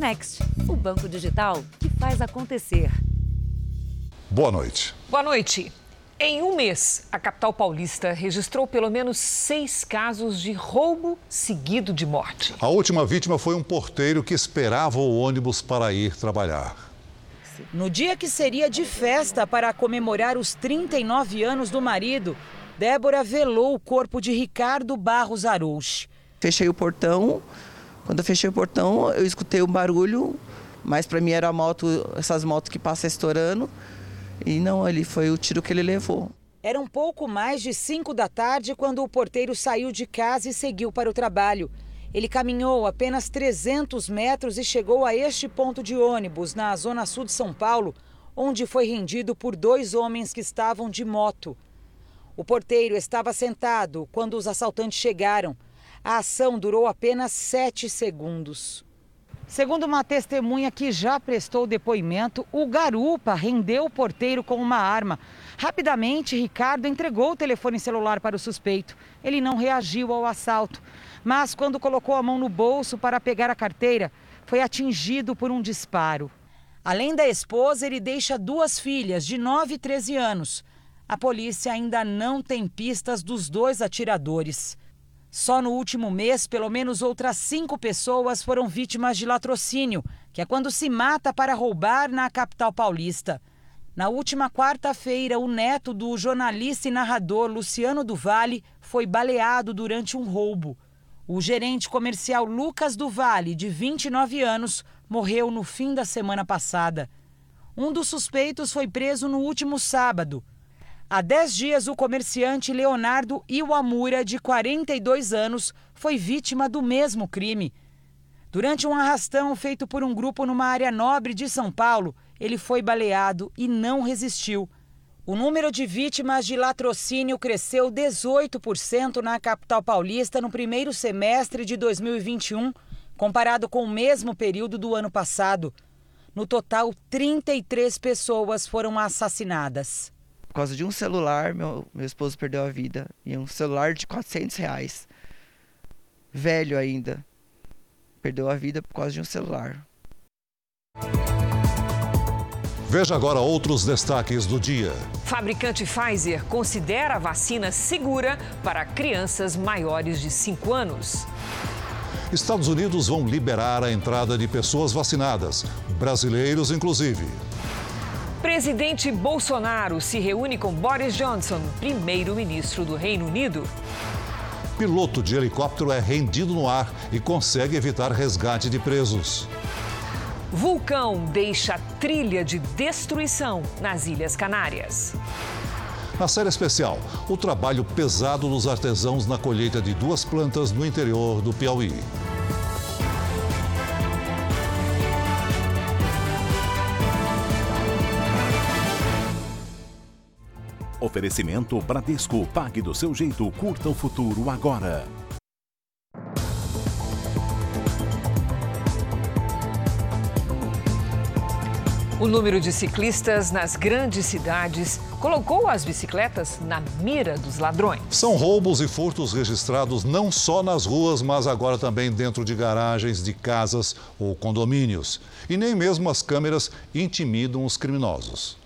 Next, o banco digital que faz acontecer. Boa noite. Boa noite. Em um mês, a capital paulista registrou pelo menos seis casos de roubo seguido de morte. A última vítima foi um porteiro que esperava o ônibus para ir trabalhar. No dia que seria de festa para comemorar os 39 anos do marido, Débora velou o corpo de Ricardo Barros Arouche. Fechei o portão. Quando eu fechei o portão, eu escutei um barulho, mas para mim era a moto, essas motos que passam estourando. E não, ali foi o tiro que ele levou. Era um pouco mais de 5 da tarde quando o porteiro saiu de casa e seguiu para o trabalho. Ele caminhou apenas 300 metros e chegou a este ponto de ônibus, na zona sul de São Paulo, onde foi rendido por dois homens que estavam de moto. O porteiro estava sentado quando os assaltantes chegaram. A ação durou apenas sete segundos. Segundo uma testemunha que já prestou depoimento, o garupa rendeu o porteiro com uma arma. Rapidamente, Ricardo entregou o telefone celular para o suspeito. Ele não reagiu ao assalto, mas quando colocou a mão no bolso para pegar a carteira, foi atingido por um disparo. Além da esposa, ele deixa duas filhas de 9 e 13 anos. A polícia ainda não tem pistas dos dois atiradores. Só no último mês, pelo menos outras cinco pessoas foram vítimas de latrocínio, que é quando se mata para roubar na capital paulista. Na última quarta-feira, o neto do jornalista e narrador Luciano Duvalle foi baleado durante um roubo. O gerente comercial Lucas Duvalle, de 29 anos, morreu no fim da semana passada. Um dos suspeitos foi preso no último sábado. Há 10 dias, o comerciante Leonardo Iwamura, de 42 anos, foi vítima do mesmo crime. Durante um arrastão feito por um grupo numa área nobre de São Paulo, ele foi baleado e não resistiu. O número de vítimas de latrocínio cresceu 18% na capital paulista no primeiro semestre de 2021, comparado com o mesmo período do ano passado. No total, 33 pessoas foram assassinadas. Por causa de um celular, meu, meu esposo perdeu a vida. E um celular de 400 reais. Velho ainda. Perdeu a vida por causa de um celular. Veja agora outros destaques do dia. Fabricante Pfizer considera a vacina segura para crianças maiores de 5 anos. Estados Unidos vão liberar a entrada de pessoas vacinadas, brasileiros inclusive. Presidente Bolsonaro se reúne com Boris Johnson, primeiro-ministro do Reino Unido. Piloto de helicóptero é rendido no ar e consegue evitar resgate de presos. Vulcão deixa trilha de destruição nas Ilhas Canárias. Na série especial, o trabalho pesado dos artesãos na colheita de duas plantas no interior do Piauí. Oferecimento Bradesco. Pague do seu jeito. Curta o futuro agora. O número de ciclistas nas grandes cidades colocou as bicicletas na mira dos ladrões. São roubos e furtos registrados não só nas ruas, mas agora também dentro de garagens de casas ou condomínios. E nem mesmo as câmeras intimidam os criminosos.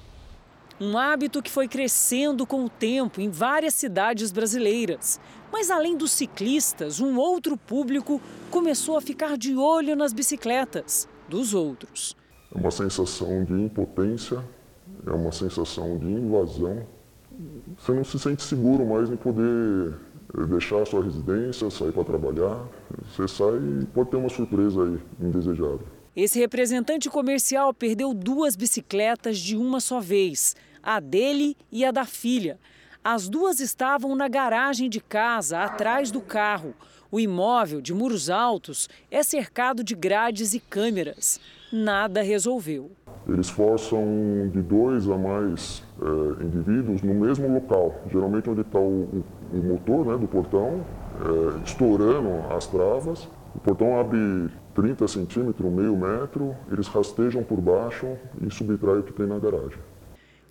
Um hábito que foi crescendo com o tempo em várias cidades brasileiras. Mas além dos ciclistas, um outro público começou a ficar de olho nas bicicletas dos outros. É uma sensação de impotência, é uma sensação de invasão. Você não se sente seguro mais em poder eh, deixar a sua residência, sair para trabalhar. Você sai e pode ter uma surpresa aí indesejável. Esse representante comercial perdeu duas bicicletas de uma só vez, a dele e a da filha. As duas estavam na garagem de casa, atrás do carro. O imóvel, de muros altos, é cercado de grades e câmeras. Nada resolveu. Eles forçam de dois a mais é, indivíduos no mesmo local, geralmente onde está o, o, motor né, do portão, é, estourando as travas. O portão abre 30 centímetros, meio metro, eles rastejam por baixo e subtraem o que tem na garagem.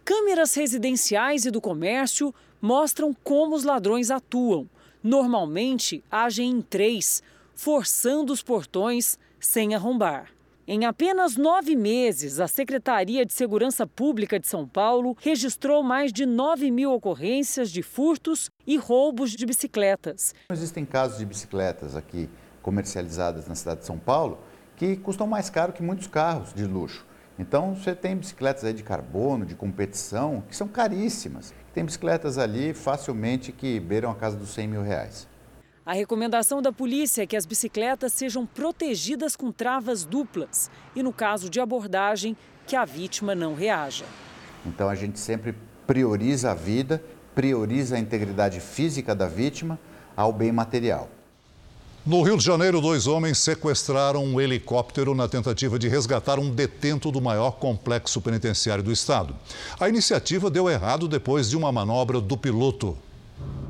Câmeras residenciais e do comércio mostram como os ladrões atuam. Normalmente agem em três, forçando os portões sem arrombar. Em apenas nove meses, a Secretaria de Segurança Pública de São Paulo registrou mais de 9 mil ocorrências de furtos e roubos de bicicletas. Existem casos de bicicletas aqui comercializadas na cidade de São Paulo que custam mais caro que muitos carros de luxo. Então você tem bicicletas aí de carbono, de competição, que são caríssimas. Tem bicicletas ali facilmente que beiram a casa dos 100 mil reais. A recomendação da polícia é que as bicicletas sejam protegidas com travas duplas e, no caso de abordagem, que a vítima não reaja. Então a gente sempre prioriza a vida, prioriza a integridade física da vítima ao bem material. No Rio de Janeiro, dois homens sequestraram um helicóptero na tentativa de resgatar um detento do maior complexo penitenciário do estado. A iniciativa deu errado depois de uma manobra do piloto.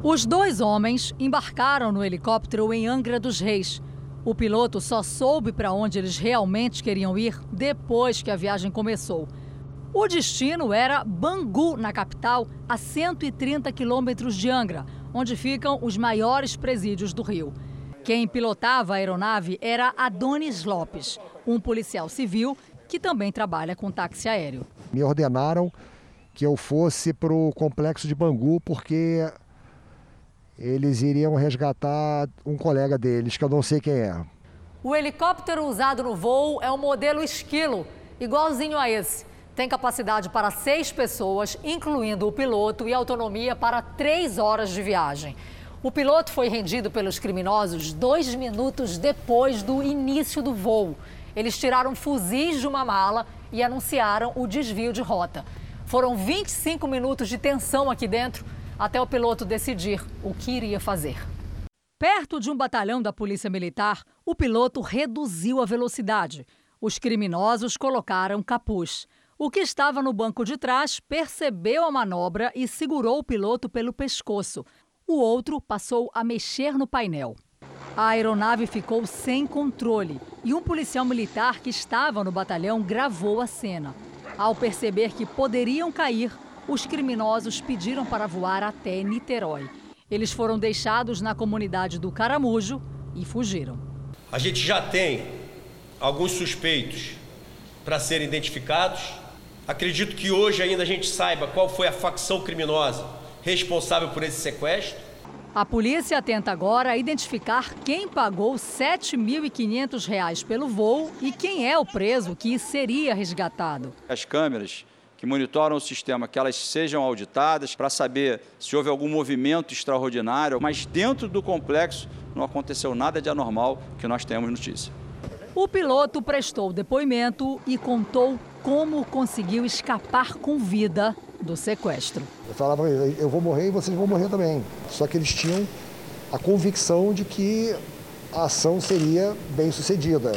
Os dois homens embarcaram no helicóptero em Angra dos Reis. O piloto só soube para onde eles realmente queriam ir depois que a viagem começou. O destino era Bangu, na capital, a 130 quilômetros de Angra, onde ficam os maiores presídios do Rio. Quem pilotava a aeronave era Adonis Lopes, um policial civil que também trabalha com táxi aéreo. Me ordenaram que eu fosse para o complexo de Bangu porque eles iriam resgatar um colega deles, que eu não sei quem é. O helicóptero usado no voo é o modelo Esquilo, igualzinho a esse. Tem capacidade para seis pessoas, incluindo o piloto, e autonomia para três horas de viagem. O piloto foi rendido pelos criminosos dois minutos depois do início do voo. Eles tiraram fuzis de uma mala e anunciaram o desvio de rota. Foram 25 minutos de tensão aqui dentro até o piloto decidir o que iria fazer. Perto de um batalhão da Polícia Militar, o piloto reduziu a velocidade. Os criminosos colocaram capuz. O que estava no banco de trás percebeu a manobra e segurou o piloto pelo pescoço. O outro passou a mexer no painel. A aeronave ficou sem controle e um policial militar que estava no batalhão gravou a cena. Ao perceber que poderiam cair, os criminosos pediram para voar até Niterói. Eles foram deixados na comunidade do Caramujo e fugiram. A gente já tem alguns suspeitos para serem identificados. Acredito que hoje ainda a gente saiba qual foi a facção criminosa responsável por esse sequestro. A polícia tenta agora identificar quem pagou R$ 7.500 pelo voo e quem é o preso que seria resgatado. As câmeras que monitoram o sistema, que elas sejam auditadas para saber se houve algum movimento extraordinário, mas dentro do complexo não aconteceu nada de anormal que nós temos notícia. O piloto prestou depoimento e contou como conseguiu escapar com vida do sequestro. Eu falava, eu vou morrer e vocês vão morrer também. Só que eles tinham a convicção de que a ação seria bem sucedida.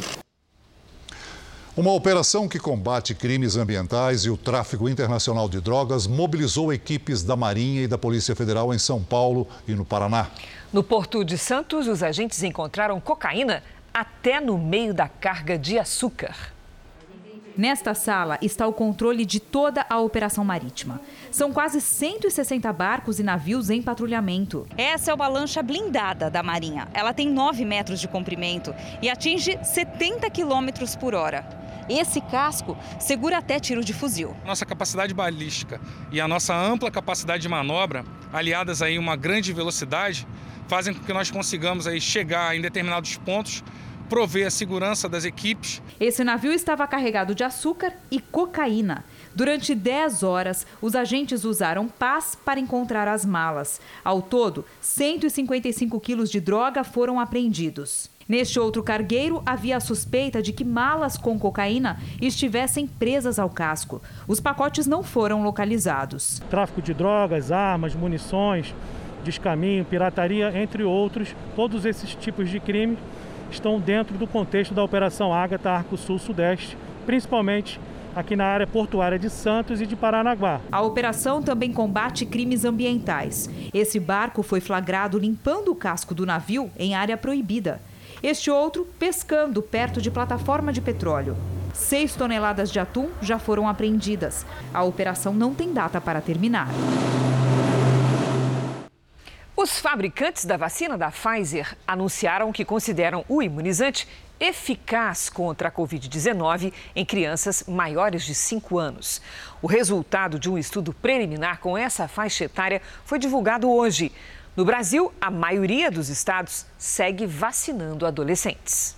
Uma operação que combate crimes ambientais e o tráfico internacional de drogas mobilizou equipes da Marinha e da Polícia Federal em São Paulo e no Paraná. No Porto de Santos, os agentes encontraram cocaína até no meio da carga de açúcar. Nesta sala está o controle de toda a operação marítima. São quase 160 barcos e navios em patrulhamento. Essa é uma lancha blindada da Marinha. Ela tem 9 metros de comprimento e atinge 70 quilômetros por hora. Esse casco segura até tiro de fuzil. Nossa capacidade balística e a nossa ampla capacidade de manobra, aliadas a uma grande velocidade, fazem com que nós consigamos aí chegar em determinados pontos prover a segurança das equipes. Esse navio estava carregado de açúcar e cocaína. Durante 10 horas, os agentes usaram pás para encontrar as malas. Ao todo, 155 quilos de droga foram apreendidos. Neste outro cargueiro, havia a suspeita de que malas com cocaína estivessem presas ao casco. Os pacotes não foram localizados. Tráfico de drogas, armas, munições, descaminho, pirataria, entre outros, todos esses tipos de crimes estão dentro do contexto da Operação Ágata Arco Sul Sudeste, principalmente aqui na área portuária de Santos e de Paranaguá. A operação também combate crimes ambientais. Esse barco foi flagrado limpando o casco do navio em área proibida. Este outro pescando perto de plataforma de petróleo. Seis toneladas de atum já foram apreendidas. A operação não tem data para terminar. Os fabricantes da vacina da Pfizer anunciaram que consideram o imunizante eficaz contra a Covid-19 em crianças maiores de 5 anos. O resultado de um estudo preliminar com essa faixa etária foi divulgado hoje. No Brasil, a maioria dos estados segue vacinando adolescentes.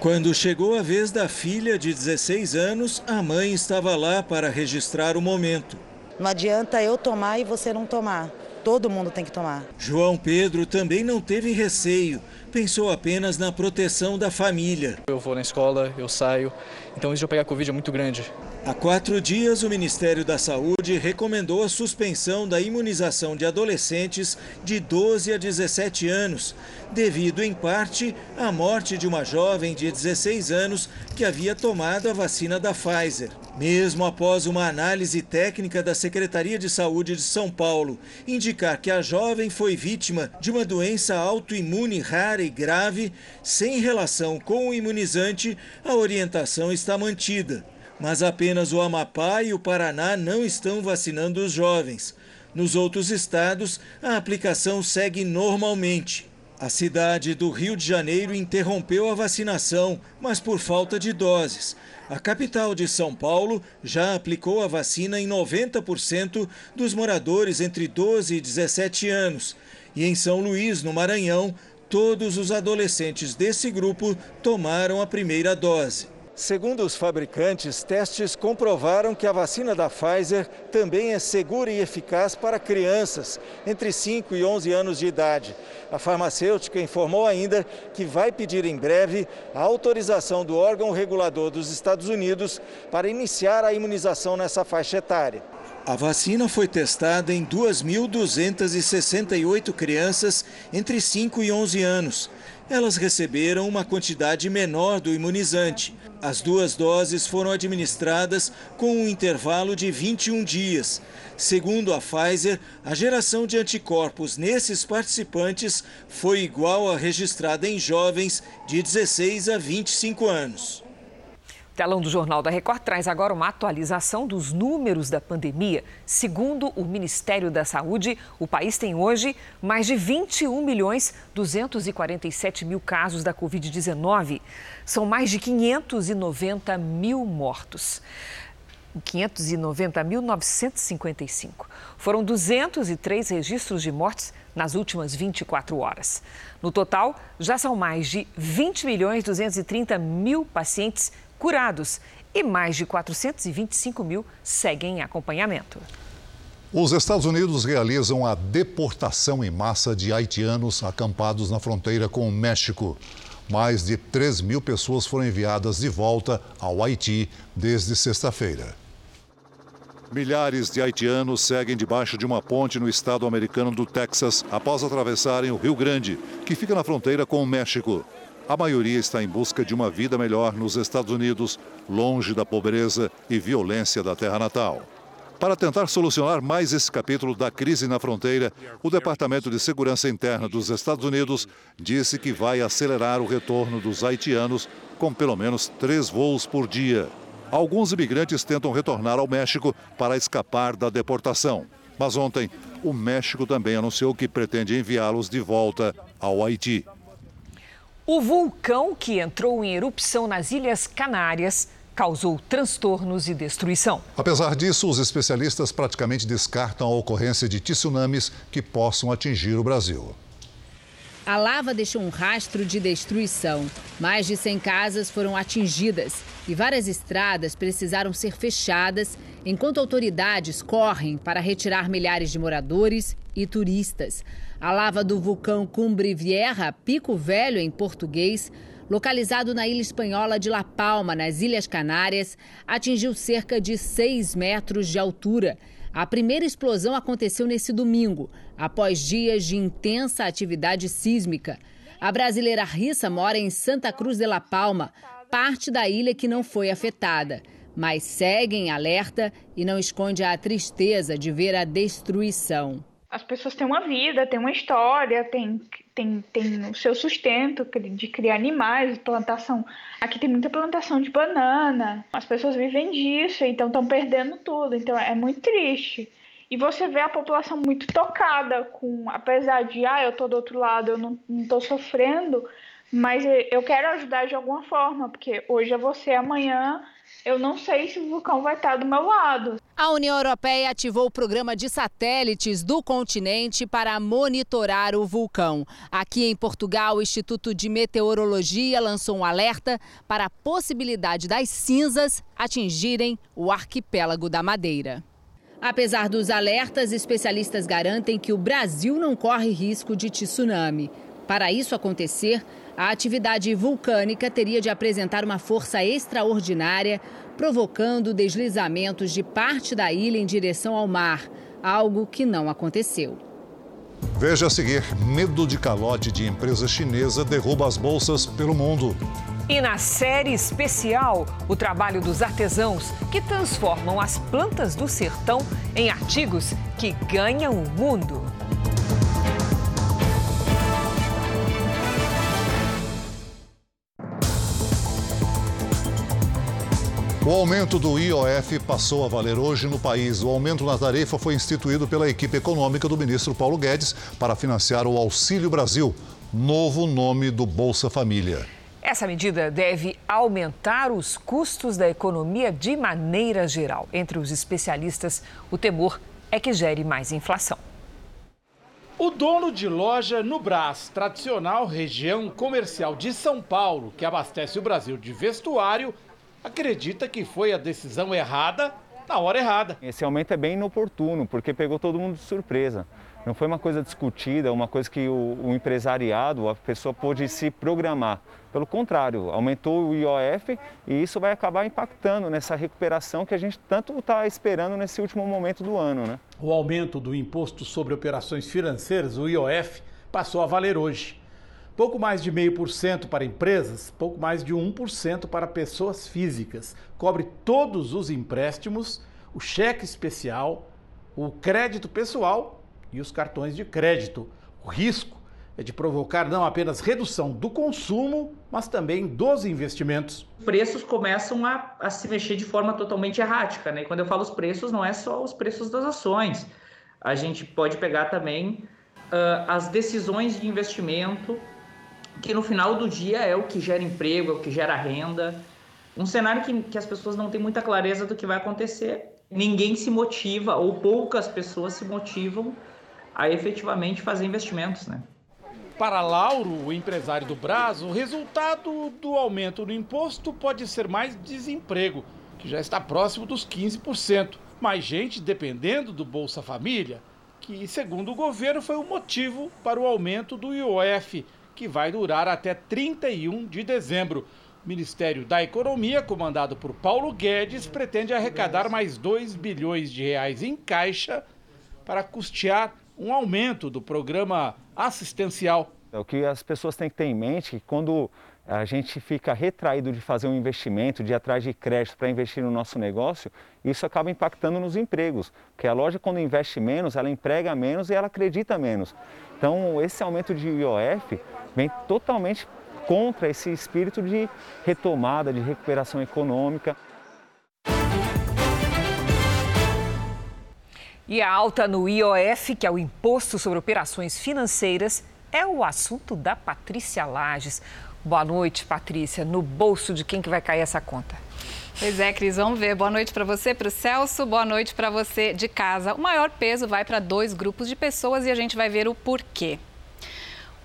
Quando chegou a vez da filha de 16 anos, a mãe estava lá para registrar o momento. Não adianta eu tomar e você não tomar. Todo mundo tem que tomar. João Pedro também não teve receio. Pensou apenas na proteção da família. Eu vou na escola, eu saio, então isso de eu pegar Covid é muito grande. Há quatro dias, o Ministério da Saúde recomendou a suspensão da imunização de adolescentes de 12 a 17 anos, devido, em parte, à morte de uma jovem de 16 anos que havia tomado a vacina da Pfizer. Mesmo após uma análise técnica da Secretaria de Saúde de São Paulo indicar que a jovem foi vítima de uma doença autoimune rara e grave, sem relação com o imunizante, a orientação está mantida. Mas apenas o Amapá e o Paraná não estão vacinando os jovens. Nos outros estados, a aplicação segue normalmente. A cidade do Rio de Janeiro interrompeu a vacinação, mas por falta de doses. A capital de São Paulo já aplicou a vacina em 90% dos moradores entre 12 e 17 anos. E em São Luís, no Maranhão, todos os adolescentes desse grupo tomaram a primeira dose. Segundo os fabricantes, testes comprovaram que a vacina da Pfizer também é segura e eficaz para crianças entre 5 e 11 anos de idade. A farmacêutica informou ainda que vai pedir em breve a autorização do órgão regulador dos Estados Unidos para iniciar a imunização nessa faixa etária. A vacina foi testada em 2.268 crianças entre 5 e 11 anos. Elas receberam uma quantidade menor do imunizante. As duas doses foram administradas com um intervalo de 21 dias. Segundo a Pfizer, a geração de anticorpos nesses participantes foi igual à registrada em jovens de 16 a 25 anos. Telão do Jornal da Record traz agora uma atualização dos números da pandemia. Segundo o Ministério da Saúde, o país tem hoje mais de 21 milhões 247 mil casos da Covid-19. São mais de 590 mil mortos. 590.955. Foram 203 registros de mortes nas últimas 24 horas. No total, já são mais de 20 milhões 230 mil pacientes curados e mais de 425 mil seguem em acompanhamento. Os Estados Unidos realizam a deportação em massa de haitianos acampados na fronteira com o México. Mais de 3 mil pessoas foram enviadas de volta ao Haiti desde sexta-feira. Milhares de haitianos seguem debaixo de uma ponte no estado americano do Texas após atravessarem o Rio Grande, que fica na fronteira com o México. A maioria está em busca de uma vida melhor nos Estados Unidos, longe da pobreza e violência da terra natal. Para tentar solucionar mais esse capítulo da crise na fronteira, o Departamento de Segurança Interna dos Estados Unidos disse que vai acelerar o retorno dos haitianos com pelo menos três voos por dia. Alguns imigrantes tentam retornar ao México para escapar da deportação. Mas ontem, o México também anunciou que pretende enviá-los de volta ao Haiti. O vulcão que entrou em erupção nas Ilhas Canárias causou transtornos e destruição. Apesar disso, os especialistas praticamente descartam a ocorrência de tsunamis que possam atingir o Brasil. A lava deixou um rastro de destruição. Mais de 100 casas foram atingidas e várias estradas precisaram ser fechadas enquanto autoridades correm para retirar milhares de moradores e turistas. A lava do vulcão Cumbre Vieja, Pico Velho em português, localizado na ilha espanhola de La Palma, nas Ilhas Canárias, atingiu cerca de 6 metros de altura. A primeira explosão aconteceu nesse domingo, após dias de intensa atividade sísmica. A brasileira Rissa mora em Santa Cruz de La Palma, parte da ilha que não foi afetada, mas segue em alerta e não esconde a tristeza de ver a destruição as pessoas têm uma vida, têm uma história, têm, têm, têm o seu sustento de criar animais, plantação. Aqui tem muita plantação de banana, as pessoas vivem disso, então estão perdendo tudo, então é muito triste. E você vê a população muito tocada com, apesar de, ah, eu tô do outro lado, eu não, tô sofrendo, Mas eu quero ajudar de alguma forma, porque hoje é você, amanhã eu não sei se o vulcão vai estar do meu lado. A União Europeia ativou o programa de satélites do continente para monitorar o vulcão. Aqui em Portugal, o Instituto de Meteorologia lançou um alerta para a possibilidade das cinzas atingirem o arquipélago da Madeira. Apesar dos alertas, especialistas garantem que o Brasil não corre risco de tsunami. Para isso acontecer, a atividade vulcânica teria de apresentar uma força extraordinária, provocando deslizamentos de parte da ilha em direção ao mar, algo que não aconteceu. Veja a seguir: medo de calote de empresa chinesa derruba as bolsas pelo mundo. E na série especial, o trabalho dos artesãos que transformam as plantas do sertão em artigos que ganham o mundo. O aumento do IOF passou a valer hoje no país. O aumento na tarifa foi instituído pela equipe econômica do ministro Paulo Guedes para financiar o Auxílio Brasil, novo nome do Bolsa Família. Essa medida deve aumentar os custos da economia de maneira geral. Entre os especialistas, o temor é que gere mais inflação. O dono de loja no Brás, tradicional região comercial de São Paulo, que abastece o Brasil de vestuário, acredita que foi a decisão errada na hora errada. Esse aumento é bem inoportuno, porque pegou todo mundo de surpresa. Não foi uma coisa discutida, uma coisa que o, o empresariado, a pessoa pôde se programar. Pelo contrário, aumentou o IOF e isso vai acabar impactando nessa recuperação que a gente tanto está esperando nesse último momento do ano. Né? O aumento do imposto sobre operações financeiras, o IOF, passou a valer hoje pouco mais de 0,5% para empresas, pouco mais de 1% para pessoas físicas. Cobre todos os empréstimos, o cheque especial, o crédito pessoal e os cartões de crédito. O risco é de provocar não apenas redução do consumo, mas também dos investimentos. Os preços começam a, a se mexer de forma totalmente errática. Né? E quando eu falo os preços, não é só os preços das ações. A gente pode pegar também uh, as decisões de investimento que no final do dia é o que gera emprego, é o que gera renda. Um cenário que, que as pessoas não têm muita clareza do que vai acontecer. Ninguém se motiva, ou poucas pessoas se motivam a efetivamente fazer investimentos, né? Para Lauro, o empresário do Brás, o resultado do aumento no imposto pode ser mais desemprego, que já está próximo dos 15%. Mais gente dependendo do Bolsa Família, que, segundo o governo, foi o motivo para o aumento do IOF, que vai durar até 31 de dezembro. O Ministério da Economia, comandado por Paulo Guedes, pretende arrecadar mais 2 bilhões de reais em caixa para custear um aumento do programa assistencial. É o que as pessoas têm que ter em mente é que quando a gente fica retraído de fazer um investimento, de ir atrás de crédito para investir no nosso negócio, isso acaba impactando nos empregos. Porque a loja, quando investe menos, ela emprega menos e ela acredita menos. Então, esse aumento de IOF vem totalmente contra esse espírito de retomada, de recuperação econômica. E a alta no IOF, que é o Imposto sobre Operações Financeiras, é o assunto da Patrícia Lages. Boa noite, Patrícia. No bolso de quem que vai cair essa conta? Pois é, Cris, vamos ver. Boa noite para você, para o Celso. Boa noite para você de casa. O maior peso vai para dois grupos de pessoas e a gente vai ver o porquê.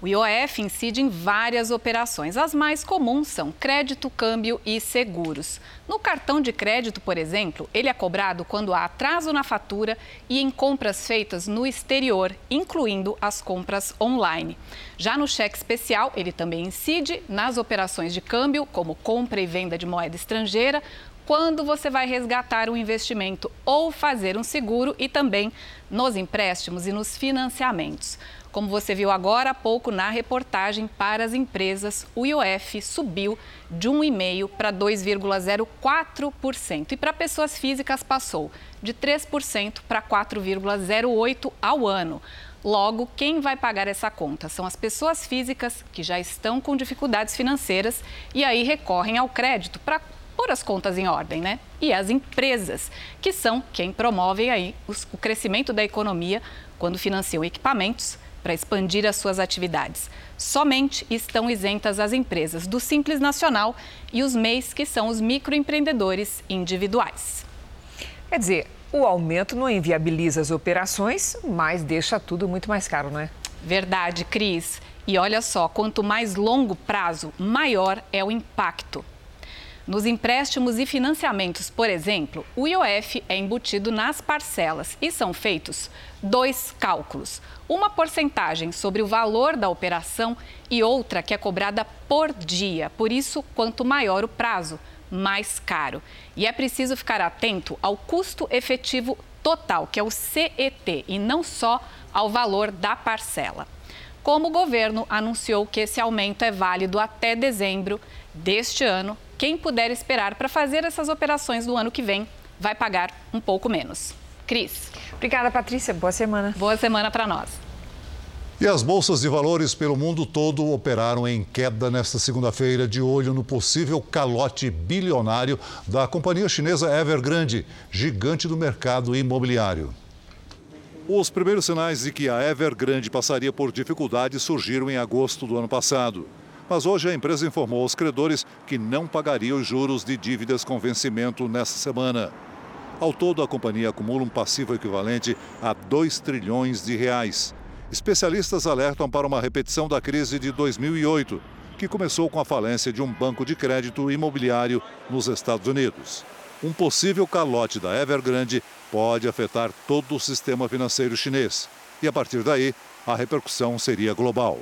O IOF incide em várias operações. As mais comuns são crédito, câmbio e seguros. No cartão de crédito, por exemplo, ele é cobrado quando há atraso na fatura e em compras feitas no exterior, incluindo as compras online. Já no cheque especial, ele também incide nas operações de câmbio, como compra e venda de moeda estrangeira, quando você vai resgatar um investimento ou fazer um seguro e também nos empréstimos e nos financiamentos. Como você viu agora há pouco na reportagem para as empresas, o IOF subiu de 1,5% para 2,04% e para pessoas físicas passou de 3% para 4,08% ao ano. Logo, quem vai pagar essa conta são as pessoas físicas que já estão com dificuldades financeiras e aí recorrem ao crédito para pôr as contas em ordem, né? E as empresas, que são quem promovem aí o crescimento da economia quando financiam equipamentos, para expandir as suas atividades. Somente estão isentas as empresas do Simples Nacional e os MEIs, que são os microempreendedores individuais. Quer dizer, o aumento não inviabiliza as operações, mas deixa tudo muito mais caro, não é? Verdade, Cris. E olha só, quanto mais longo prazo, maior é o impacto. Nos empréstimos e financiamentos, por exemplo, o IOF é embutido nas parcelas e são feitos dois cálculos: uma porcentagem sobre o valor da operação e outra que é cobrada por dia. Por isso, quanto maior o prazo, mais caro. E é preciso ficar atento ao custo efetivo total, que é o CET, e não só ao valor da parcela. Como o governo anunciou que esse aumento é válido até dezembro deste ano, quem puder esperar para fazer essas operações do ano que vem vai pagar um pouco menos. Cris. Obrigada, Patrícia. Boa semana. Boa semana para nós. E as bolsas de valores pelo mundo todo operaram em queda nesta segunda-feira, de olho no possível calote bilionário da companhia chinesa Evergrande, gigante do mercado imobiliário. Os primeiros sinais de que a Evergrande passaria por dificuldades surgiram em agosto do ano passado. Mas hoje a empresa informou aos credores que não pagaria os juros de dívidas com vencimento nesta semana. Ao todo, a companhia acumula um passivo equivalente a 2 trilhões de reais. Especialistas alertam para uma repetição da crise de 2008, que começou com a falência de um banco de crédito imobiliário nos Estados Unidos. Um possível calote da Evergrande pode afetar todo o sistema financeiro chinês. E a partir daí, a repercussão seria global.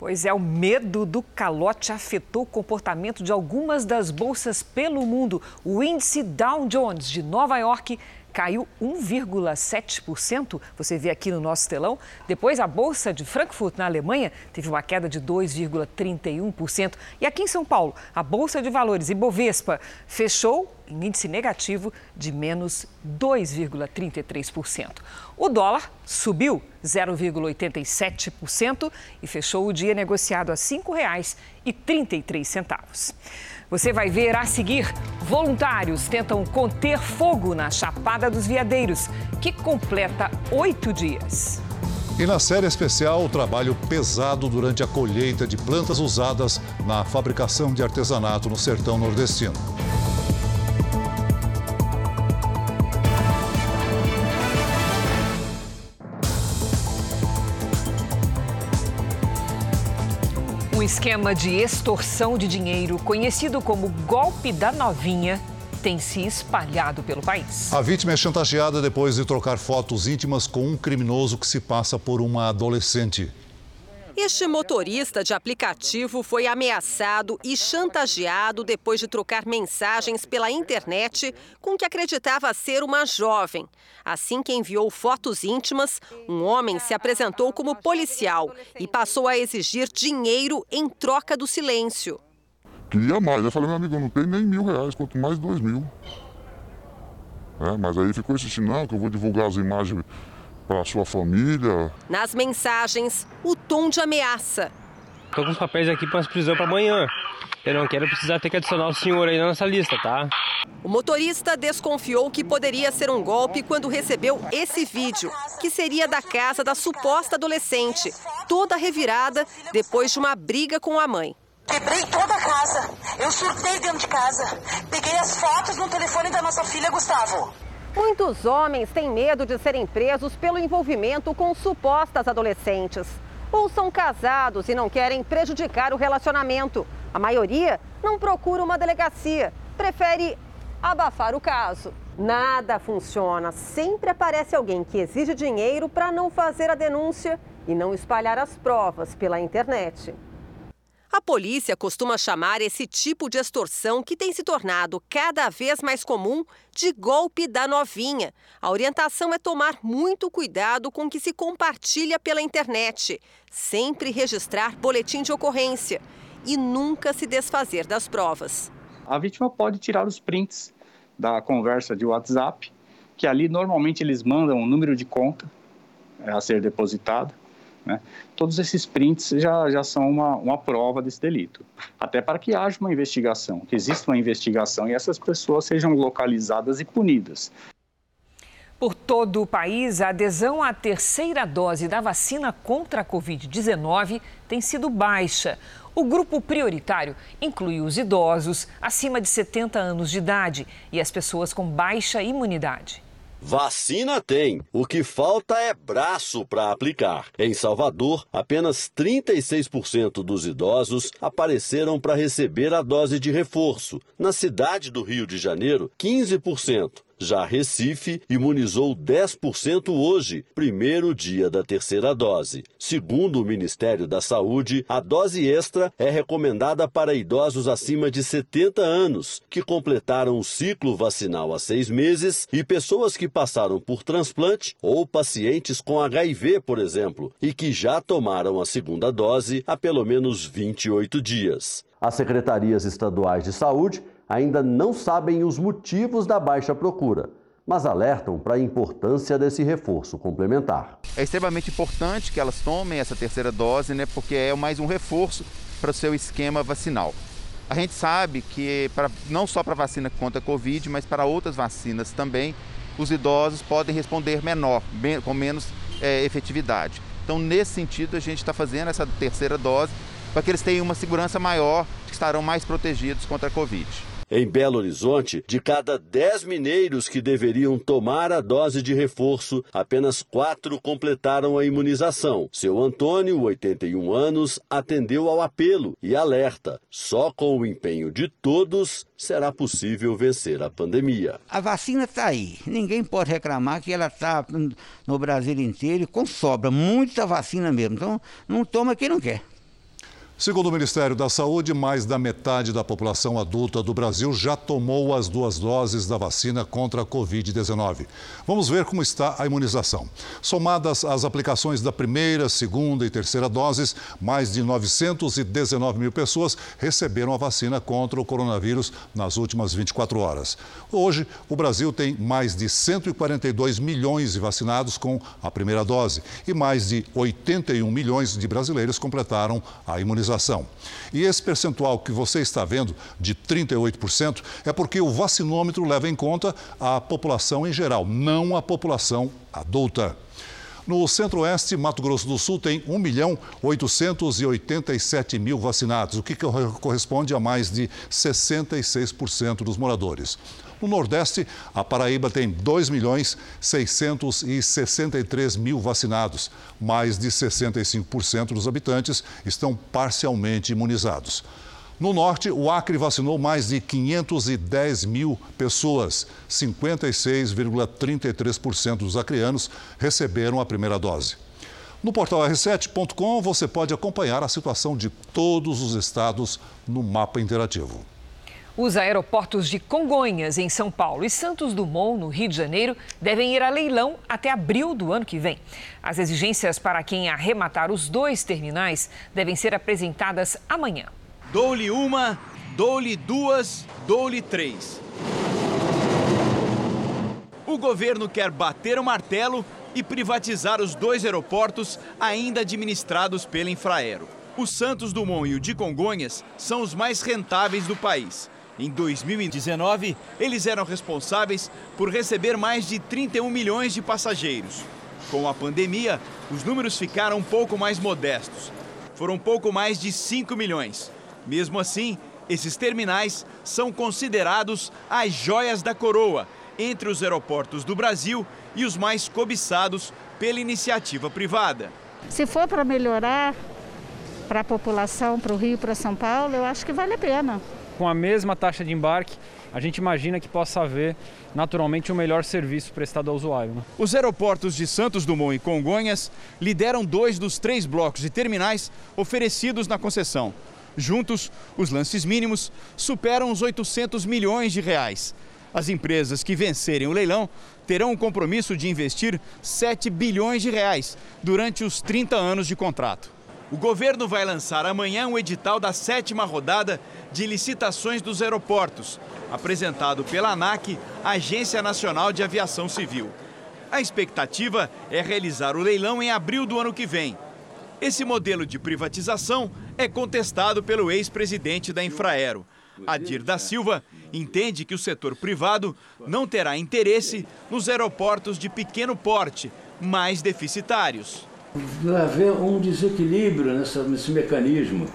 Pois é, o medo do calote afetou o comportamento de algumas das bolsas pelo mundo. O índice Dow Jones de Nova York caiu 1,7%. Você vê aqui no nosso telão. Depois, a Bolsa de Frankfurt, na Alemanha, teve uma queda de 2,31%. E aqui em São Paulo, a Bolsa de Valores Ibovespa fechou em índice negativo de menos 2,33%. O dólar subiu 0,87% e fechou o dia negociado a R$ 5,33. Você vai ver a seguir: voluntários tentam conter fogo na Chapada dos Veadeiros, que completa oito dias. E na série especial, o trabalho pesado durante a colheita de plantas usadas na fabricação de artesanato no sertão nordestino. Esquema de extorsão de dinheiro, conhecido como golpe da novinha, tem se espalhado pelo país. A vítima é chantageada depois de trocar fotos íntimas com um criminoso que se passa por uma adolescente. Este motorista de aplicativo foi ameaçado e chantageado depois de trocar mensagens pela internet com que acreditava ser uma jovem. Assim que enviou fotos íntimas, um homem se apresentou como policial e passou a exigir dinheiro em troca do silêncio. Queria mais. Eu falei, meu amigo, eu não tenho nem mil reais, quanto mais dois mil. É, mas aí ficou insistindo, não, que eu vou divulgar as imagens para a sua família. Nas mensagens, o tom de ameaça. Estou com os papéis aqui para prisão para amanhã. Eu não quero precisar ter que adicionar o senhor aí na nossa lista, tá? O motorista desconfiou que poderia ser um golpe quando recebeu esse vídeo, que seria da casa da suposta adolescente, toda revirada depois de uma briga com a mãe. Quebrei toda a casa. Eu surtei dentro de casa. Peguei as fotos no telefone da nossa filha, Gustavo. Muitos homens têm medo de serem presos pelo envolvimento com supostas adolescentes. Ou são casados e não querem prejudicar o relacionamento. A maioria não procura uma delegacia, prefere abafar o caso. Nada funciona. Sempre aparece alguém que exige dinheiro para não fazer a denúncia e não espalhar as provas pela internet. A polícia costuma chamar esse tipo de extorsão, que tem se tornado cada vez mais comum, de golpe da novinha. A orientação é tomar muito cuidado com o que se compartilha pela internet, sempre registrar boletim de ocorrência e nunca se desfazer das provas. A vítima pode tirar os prints da conversa de WhatsApp, que ali normalmente eles mandam um número de conta é, a ser depositado né? Todos esses prints já, já são uma, uma prova desse delito. Até para que haja uma investigação, que exista uma investigação e essas pessoas sejam localizadas e punidas. Por todo o país, a adesão à terceira dose da vacina contra a Covid-19 tem sido baixa. O grupo prioritário inclui os idosos acima de 70 anos de idade e as pessoas com baixa imunidade. Vacina tem, o que falta é braço para aplicar. Em Salvador, apenas 36% dos idosos apareceram para receber a dose de reforço. Na cidade do Rio de Janeiro, 15%. Já Recife imunizou 10% hoje, primeiro dia da terceira dose. Segundo o Ministério da Saúde, a dose extra é recomendada para idosos acima de 70 anos, que completaram o ciclo vacinal há seis meses, e pessoas que passaram por transplante ou pacientes com HIV, por exemplo, e que já tomaram a segunda dose há pelo menos 28 dias. As secretarias estaduais de saúde ainda não sabem os motivos da baixa procura, mas alertam para a importância desse reforço complementar. É extremamente importante que elas tomem essa terceira dose, né, porque é mais um reforço para o seu esquema vacinal. A gente sabe que pra, não só para a vacina contra a Covid, mas para outras vacinas também, os idosos podem responder menor, com menos é, efetividade. Então, nesse sentido, a gente está fazendo essa terceira dose para que eles tenham uma segurança maior, que estarão mais protegidos contra a Covid. Em Belo Horizonte, de cada 10 mineiros que deveriam tomar a dose de reforço, apenas quatro completaram a imunização. Seu Antônio, 81 anos, atendeu ao apelo e alerta: só com o empenho de todos será possível vencer a pandemia. A vacina está aí, ninguém pode reclamar que ela está no Brasil inteiro com sobra, muita vacina mesmo. Então, não toma quem não quer. Segundo o Ministério da Saúde, mais da metade da população adulta do Brasil já tomou as duas doses da vacina contra a Covid-19. Vamos ver como está a imunização. Somadas as aplicações da primeira, segunda e terceira doses, mais de 919 mil pessoas receberam a vacina contra o coronavírus nas últimas 24 horas. Hoje, o Brasil tem mais de 142 milhões de vacinados com a primeira dose e mais de 81 milhões de brasileiros completaram a imunização imunização. E esse percentual que você está vendo, de 38%, é porque o vacinômetro leva em conta a população em geral, não a população adulta. No Centro-Oeste, Mato Grosso do Sul tem 1 milhão 887 mil vacinados, o que corresponde a mais de 66% dos moradores. No Nordeste, a Paraíba tem 2 milhões 663 mil vacinados. Mais de 65% dos habitantes estão parcialmente imunizados. No norte, o Acre vacinou mais de 510 mil pessoas. 56,33% dos acreanos receberam a primeira dose. No portal r7.com você pode acompanhar a situação de todos os estados no mapa interativo. Os aeroportos de Congonhas, em São Paulo, e Santos Dumont, no Rio de Janeiro, devem ir a leilão até abril do ano que vem. As exigências para quem arrematar os dois terminais devem ser apresentadas amanhã. Dou-lhe uma, dou-lhe duas, dou-lhe três. O governo quer bater o martelo e privatizar os dois aeroportos ainda administrados pela Infraero. O Santos Dumont e o de Congonhas são os mais rentáveis do país. Em 2019, eles eram responsáveis por receber mais de 31 milhões de passageiros. Com a pandemia, os números ficaram um pouco mais modestos. Foram pouco mais de 5 milhões. Mesmo assim, esses terminais são considerados as joias da coroa entre os aeroportos do Brasil e os mais cobiçados pela iniciativa privada. Se for para melhorar para a população, para o Rio, para São Paulo, eu acho que vale a pena com a mesma taxa de embarque, a gente imagina que possa haver naturalmente um melhor serviço prestado ao usuário. Né? Os aeroportos de Santos Dumont e Congonhas lideram dois dos três blocos de terminais oferecidos na concessão. Juntos, os lances mínimos superam os 800 milhões de reais. As empresas que vencerem o leilão terão o compromisso de investir 7 bilhões de reais durante os 30 anos de contrato. O governo vai lançar amanhã um edital da sétima rodada de licitações dos aeroportos, apresentado pela ANAC, Agência Nacional de Aviação Civil. A expectativa é realizar o leilão em abril do ano que vem. Esse modelo de privatização é contestado pelo ex-presidente da Infraero. Adir da Silva entende que o setor privado não terá interesse nos aeroportos de pequeno porte, mais deficitários. Haver um desequilíbrio nessa, nesse mecanismo.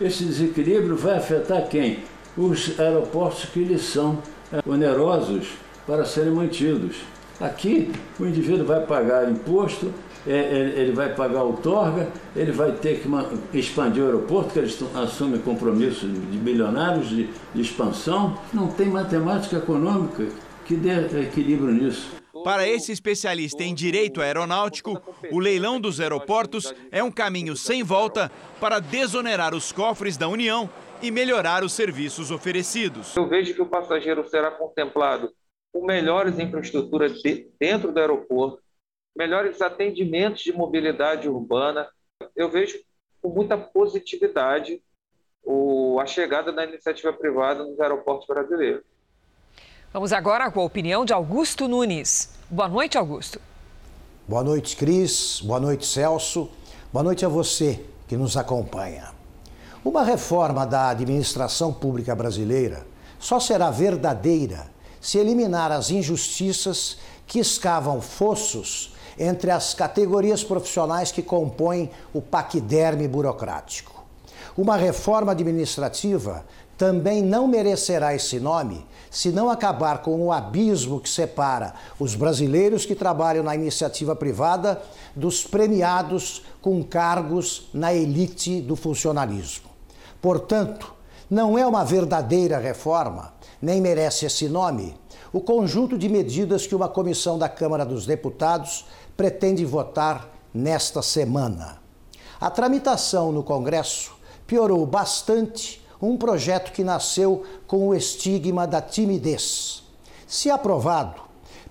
Esse desequilíbrio vai afetar quem? Os aeroportos que eles são é, onerosos para serem mantidos. Aqui, o indivíduo vai pagar imposto, é, ele vai pagar outorga, ele vai ter que expandir o aeroporto, que eles assumem compromissos de bilionários de, de expansão. Não tem matemática econômica que dê equilíbrio nisso. Para esse especialista em direito aeronáutico, o leilão dos aeroportos é um caminho sem volta para desonerar os cofres da União e melhorar os serviços oferecidos. Eu vejo que o passageiro será contemplado com melhores infraestruturas dentro do aeroporto, melhores atendimentos de mobilidade urbana. Eu vejo com muita positividade a chegada da iniciativa privada nos aeroportos brasileiros. Vamos agora com a opinião de Augusto Nunes. Boa noite, Augusto. Boa noite, Cris. Boa noite, Celso. Boa noite a você que nos acompanha. Uma reforma da administração pública brasileira só será verdadeira se eliminar as injustiças que escavam fossos entre as categorias profissionais que compõem o paquiderme burocrático. Uma reforma administrativa também não merecerá esse nome se não acabar com o abismo que separa os brasileiros que trabalham na iniciativa privada dos premiados com cargos na elite do funcionalismo. Portanto, não é uma verdadeira reforma, nem merece esse nome, o conjunto de medidas que uma comissão da Câmara dos Deputados pretende votar nesta semana. A tramitação no Congresso piorou bastante um projeto que nasceu com o estigma da timidez. Se aprovado,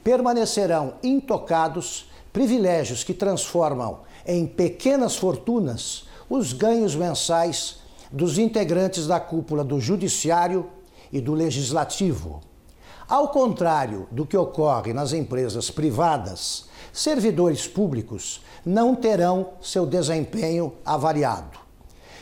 permanecerão intocados privilégios que transformam em pequenas fortunas os ganhos mensais dos integrantes da cúpula do Judiciário e do Legislativo. Ao contrário do que ocorre nas empresas privadas, servidores públicos não terão seu desempenho avaliado.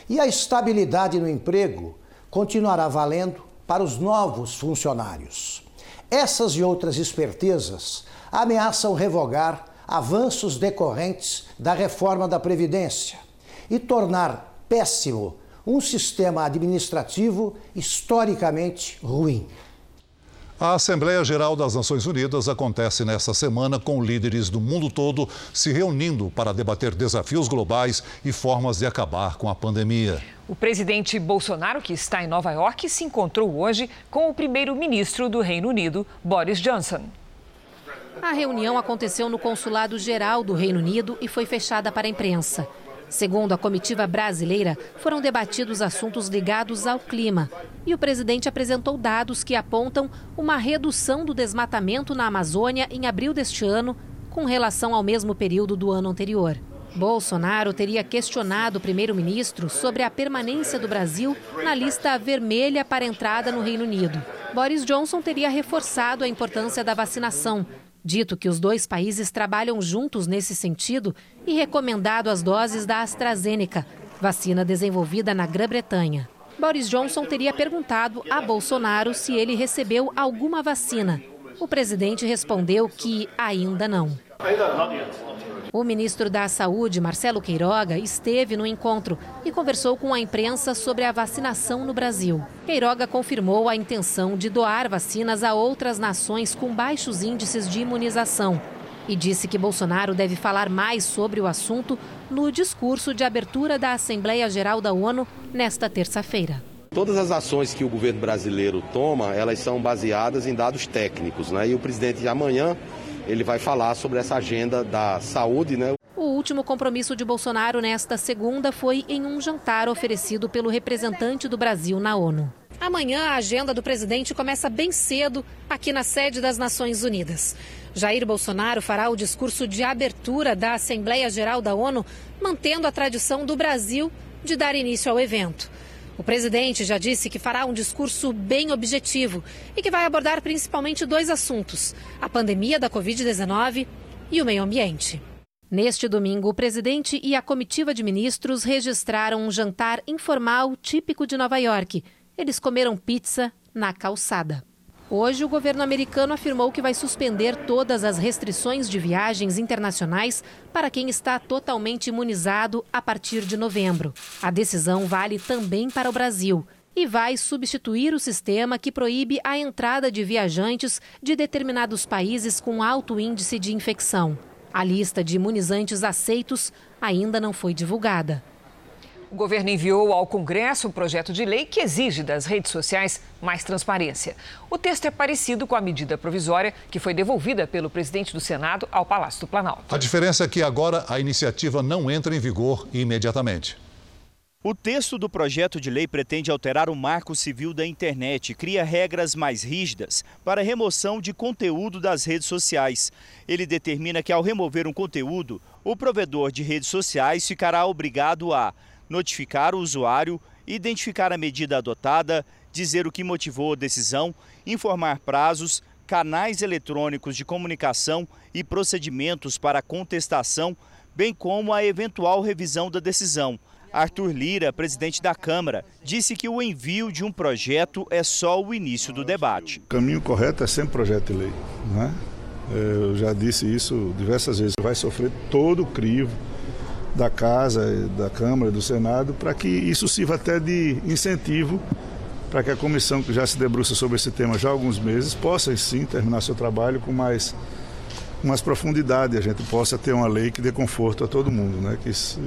E a estabilidade no emprego continuará valendo para os novos funcionários. Essas e outras espertezas ameaçam revogar avanços decorrentes da reforma da Previdência e tornar péssimo um sistema administrativo historicamente ruim. A Assembleia Geral das Nações Unidas acontece nesta semana com líderes do mundo todo se reunindo para debater desafios globais e formas de acabar com a pandemia. O presidente Bolsonaro, que está em Nova York, se encontrou hoje com o primeiro-ministro do Reino Unido, Boris Johnson. A reunião aconteceu no Consulado Geral do Reino Unido e foi fechada para a imprensa. Segundo a comitiva brasileira, foram debatidos assuntos ligados ao clima. E o presidente apresentou dados que apontam uma redução do desmatamento na Amazônia em abril deste ano, com relação ao mesmo período do ano anterior. Bolsonaro teria questionado o primeiro-ministro sobre a permanência do Brasil na lista vermelha para entrada no Reino Unido. Boris Johnson teria reforçado a importância da vacinação, dito que os dois países trabalham juntos nesse sentido e recomendado as doses da AstraZeneca, vacina desenvolvida na Grã-Bretanha. Boris Johnson teria perguntado a Bolsonaro se ele recebeu alguma vacina. O presidente respondeu que ainda não. O ministro da Saúde, Marcelo Queiroga, esteve no encontro e conversou com a imprensa sobre a vacinação no Brasil. Queiroga confirmou a intenção de doar vacinas a outras nações com baixos índices de imunização e disse que Bolsonaro deve falar mais sobre o assunto no discurso de abertura da Assembleia Geral da ONU nesta terça-feira. Todas as ações que o governo brasileiro toma, elas são baseadas em dados técnicos, né? E o presidente amanhã ele vai falar sobre essa agenda da saúde, né? O último compromisso de Bolsonaro nesta segunda foi em um jantar oferecido pelo representante do Brasil na ONU. Amanhã a agenda do presidente começa bem cedo aqui na sede das Nações Unidas. Jair Bolsonaro fará o discurso de abertura da Assembleia Geral da ONU, mantendo a tradição do Brasil de dar início ao evento. O presidente já disse que fará um discurso bem objetivo e que vai abordar principalmente dois assuntos: a pandemia da Covid-19 e o meio ambiente. Neste domingo, o presidente e a comitiva de ministros registraram um jantar informal típico de Nova York, Eles comeram pizza na calçada. Hoje, o governo americano afirmou que vai suspender todas as restrições de viagens internacionais para quem está totalmente imunizado a partir de novembro. A decisão vale também para o Brasil e vai substituir o sistema que proíbe a entrada de viajantes de determinados países com alto índice de infecção. A lista de imunizantes aceitos ainda não foi divulgada. O governo enviou ao Congresso um projeto de lei que exige das redes sociais mais transparência. O texto é parecido com a medida provisória que foi devolvida pelo presidente do Senado ao Palácio do Planalto. A diferença é que agora a iniciativa não entra em vigor imediatamente. O texto do projeto de lei pretende alterar o marco civil da internet e cria regras mais rígidas para a remoção de conteúdo das redes sociais. Ele determina que, ao remover um conteúdo, o provedor de redes sociais ficará obrigado a notificar o usuário, identificar a medida adotada, dizer o que motivou a decisão, informar prazos, canais eletrônicos de comunicação e procedimentos para contestação, bem como a eventual revisão da decisão. Arthur Lira, presidente da Câmara, disse que o envio de um projeto é só o início do debate. O caminho correto é sempre projeto de lei. Né? Eu já disse isso diversas vezes. Vai sofrer todo o crivo da Casa, da Câmara, do Senado, para que isso sirva até de incentivo para que a comissão que já se debruça sobre esse tema já há alguns meses possa sim terminar seu trabalho com mais, mais profundidade, a gente possa ter uma lei que dê conforto a todo mundo, né? que se,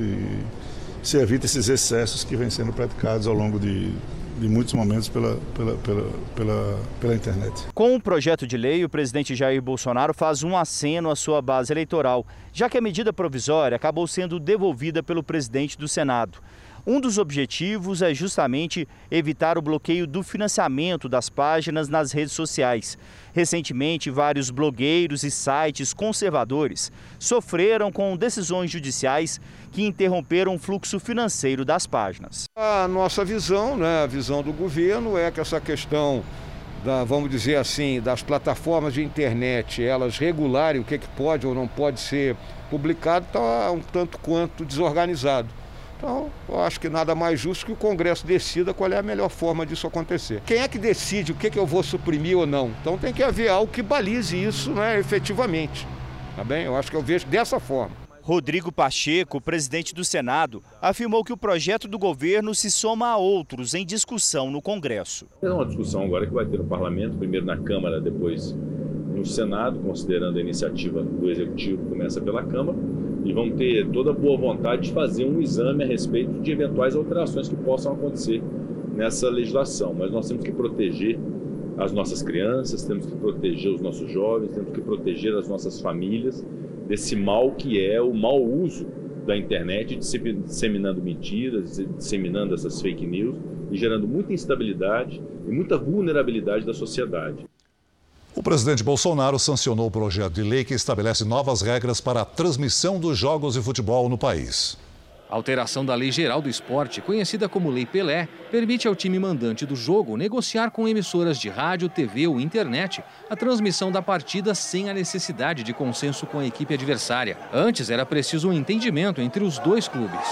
se evite esses excessos que vêm sendo praticados ao longo de, de muitos momentos pela, pela, pela, pela, pela internet. Com o projeto de lei, o presidente Jair Bolsonaro faz um aceno à sua base eleitoral, já que a medida provisória acabou sendo devolvida pelo presidente do Senado. Um dos objetivos é justamente evitar o bloqueio do financiamento das páginas nas redes sociais. Recentemente, vários blogueiros e sites conservadores sofreram com decisões judiciais que interromperam o fluxo financeiro das páginas. A nossa visão, né, a visão do governo, é que essa questão da, vamos dizer assim, das plataformas de internet, elas regularem o que, é que pode ou não pode ser publicado, está um tanto quanto desorganizado. Então, eu acho que nada mais justo que o Congresso decida qual é a melhor forma disso acontecer. Quem é que decide o que, que eu vou suprimir ou não? Então tem que haver algo que balize isso né, efetivamente. Tá bem? Eu acho que eu vejo dessa forma. Rodrigo Pacheco, presidente do Senado, afirmou que o projeto do governo se soma a outros em discussão no Congresso. É uma discussão agora que vai ter no parlamento, primeiro na Câmara, depois no Senado, considerando a iniciativa do Executivo começa pela Câmara e vão ter toda a boa vontade de fazer um exame a respeito de eventuais alterações que possam acontecer nessa legislação. Mas nós temos que proteger as nossas crianças, temos que proteger os nossos jovens, temos que proteger as nossas famílias desse mal que é o mau uso da internet, disseminando mentiras, disseminando essas fake news e gerando muita instabilidade e muita vulnerabilidade da sociedade. O presidente Bolsonaro sancionou o projeto de lei que estabelece novas regras para a transmissão dos jogos de futebol no país. A alteração da Lei Geral do Esporte, conhecida como Lei Pelé, permite ao time mandante do jogo negociar com emissoras de rádio, TV ou internet a transmissão da partida sem a necessidade de consenso com a equipe adversária. Antes era preciso um entendimento entre os dois clubes.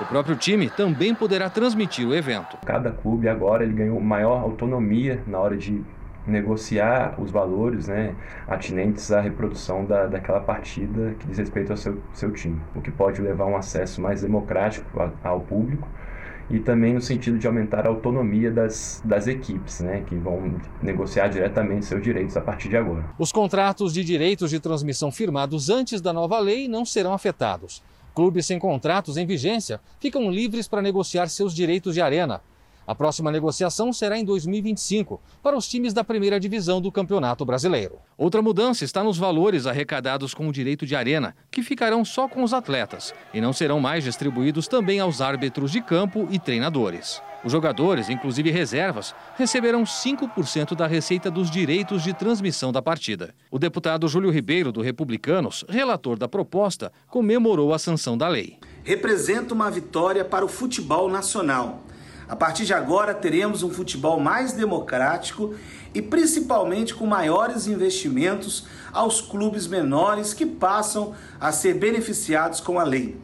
O próprio time também poderá transmitir o evento. Cada clube agora ele ganhou maior autonomia na hora de negociar os valores né, atinentes à reprodução da, daquela partida que diz respeito ao seu, seu time, o que pode levar a um acesso mais democrático ao público e também no sentido de aumentar a autonomia das, das equipes, né, que vão negociar diretamente seus direitos a partir de agora. Os contratos de direitos de transmissão firmados antes da nova lei não serão afetados. Clubes sem contratos em vigência ficam livres para negociar seus direitos de arena, a próxima negociação será em 2025 para os times da primeira divisão do Campeonato Brasileiro. Outra mudança está nos valores arrecadados com o direito de arena, que ficarão só com os atletas e não serão mais distribuídos também aos árbitros de campo e treinadores. Os jogadores, inclusive reservas, receberão 5% da receita dos direitos de transmissão da partida. O deputado Júlio Ribeiro, do Republicanos, relator da proposta, comemorou a sanção da lei. Representa uma vitória para o futebol nacional a partir de agora, teremos um futebol mais democrático e principalmente com maiores investimentos aos clubes menores que passam a ser beneficiados com a lei.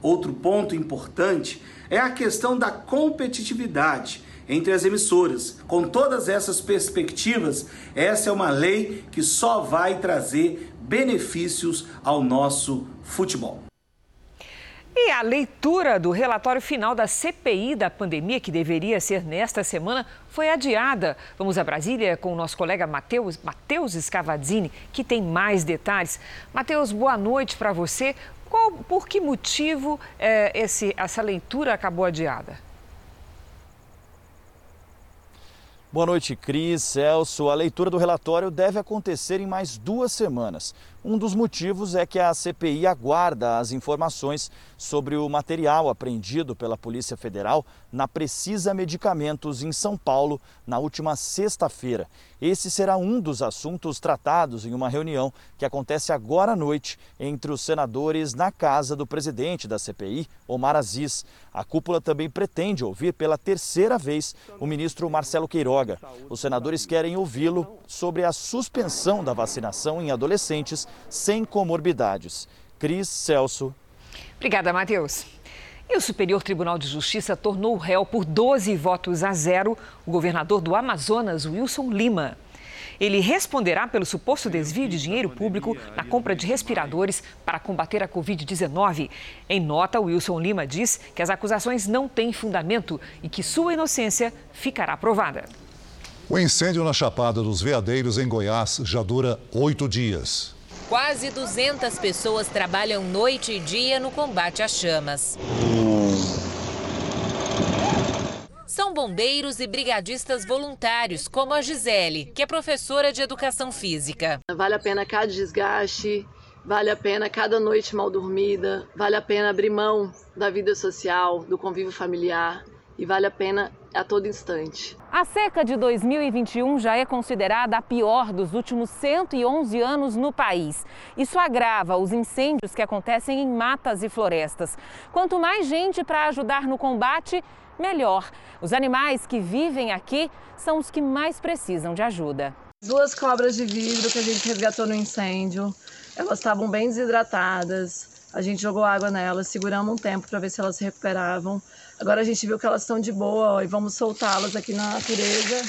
Outro ponto importante é a questão da competitividade entre as emissoras. Com todas essas perspectivas, essa é uma lei que só vai trazer benefícios ao nosso futebol. E a leitura do relatório final da CPI da pandemia, que deveria ser nesta semana, foi adiada. Vamos a Brasília com o nosso colega Matheus, Scavadzini, que tem mais detalhes. Matheus, boa noite para você. Qual, por que motivo é, esse, essa leitura acabou adiada? Boa noite, Cris, Celso. A leitura do relatório deve acontecer em mais duas semanas. Um dos motivos é que a CPI aguarda as informações sobre o material apreendido pela Polícia Federal na Precisa Medicamentos em São Paulo na última sexta-feira. Esse será um dos assuntos tratados em uma reunião que acontece agora à noite entre os senadores na casa do presidente da CPI, Omar Aziz. A cúpula também pretende ouvir pela terceira vez o ministro Marcelo Queiroga. Os senadores querem ouvi-lo sobre a suspensão da vacinação em adolescentes sem comorbidades. Cris Celso. Obrigada, Matheus. E o Superior Tribunal de Justiça tornou réu por 12 votos a zero o governador do Amazonas, Wilson Lima. Ele responderá pelo suposto desvio de dinheiro público na compra de respiradores para combater a Covid-19. Em nota, Wilson Lima diz que as acusações não têm fundamento e que sua inocência ficará provada. O incêndio na Chapada dos Veadeiros, em Goiás, já dura oito dias. Quase 200 pessoas trabalham noite e dia no combate às chamas. São bombeiros e brigadistas voluntários, como a Gisele, que é professora de educação física. Vale a pena cada desgaste, vale a pena cada noite mal dormida, vale a pena abrir mão da vida social, do convívio familiar e vale a pena a todo instante. A seca de 2021 já é considerada a pior dos últimos 111 anos no país. Isso agrava os incêndios que acontecem em matas e florestas. Quanto mais gente para ajudar no combate, melhor. Os animais que vivem aqui são os que mais precisam de ajuda. Duas cobras de vidro que a gente resgatou no incêndio. Elas estavam bem desidratadas. A gente jogou água nelas, seguramos um tempo para ver se elas se recuperavam. Agora a gente viu que elas estão de boa ó, e vamos soltá-las aqui na natureza.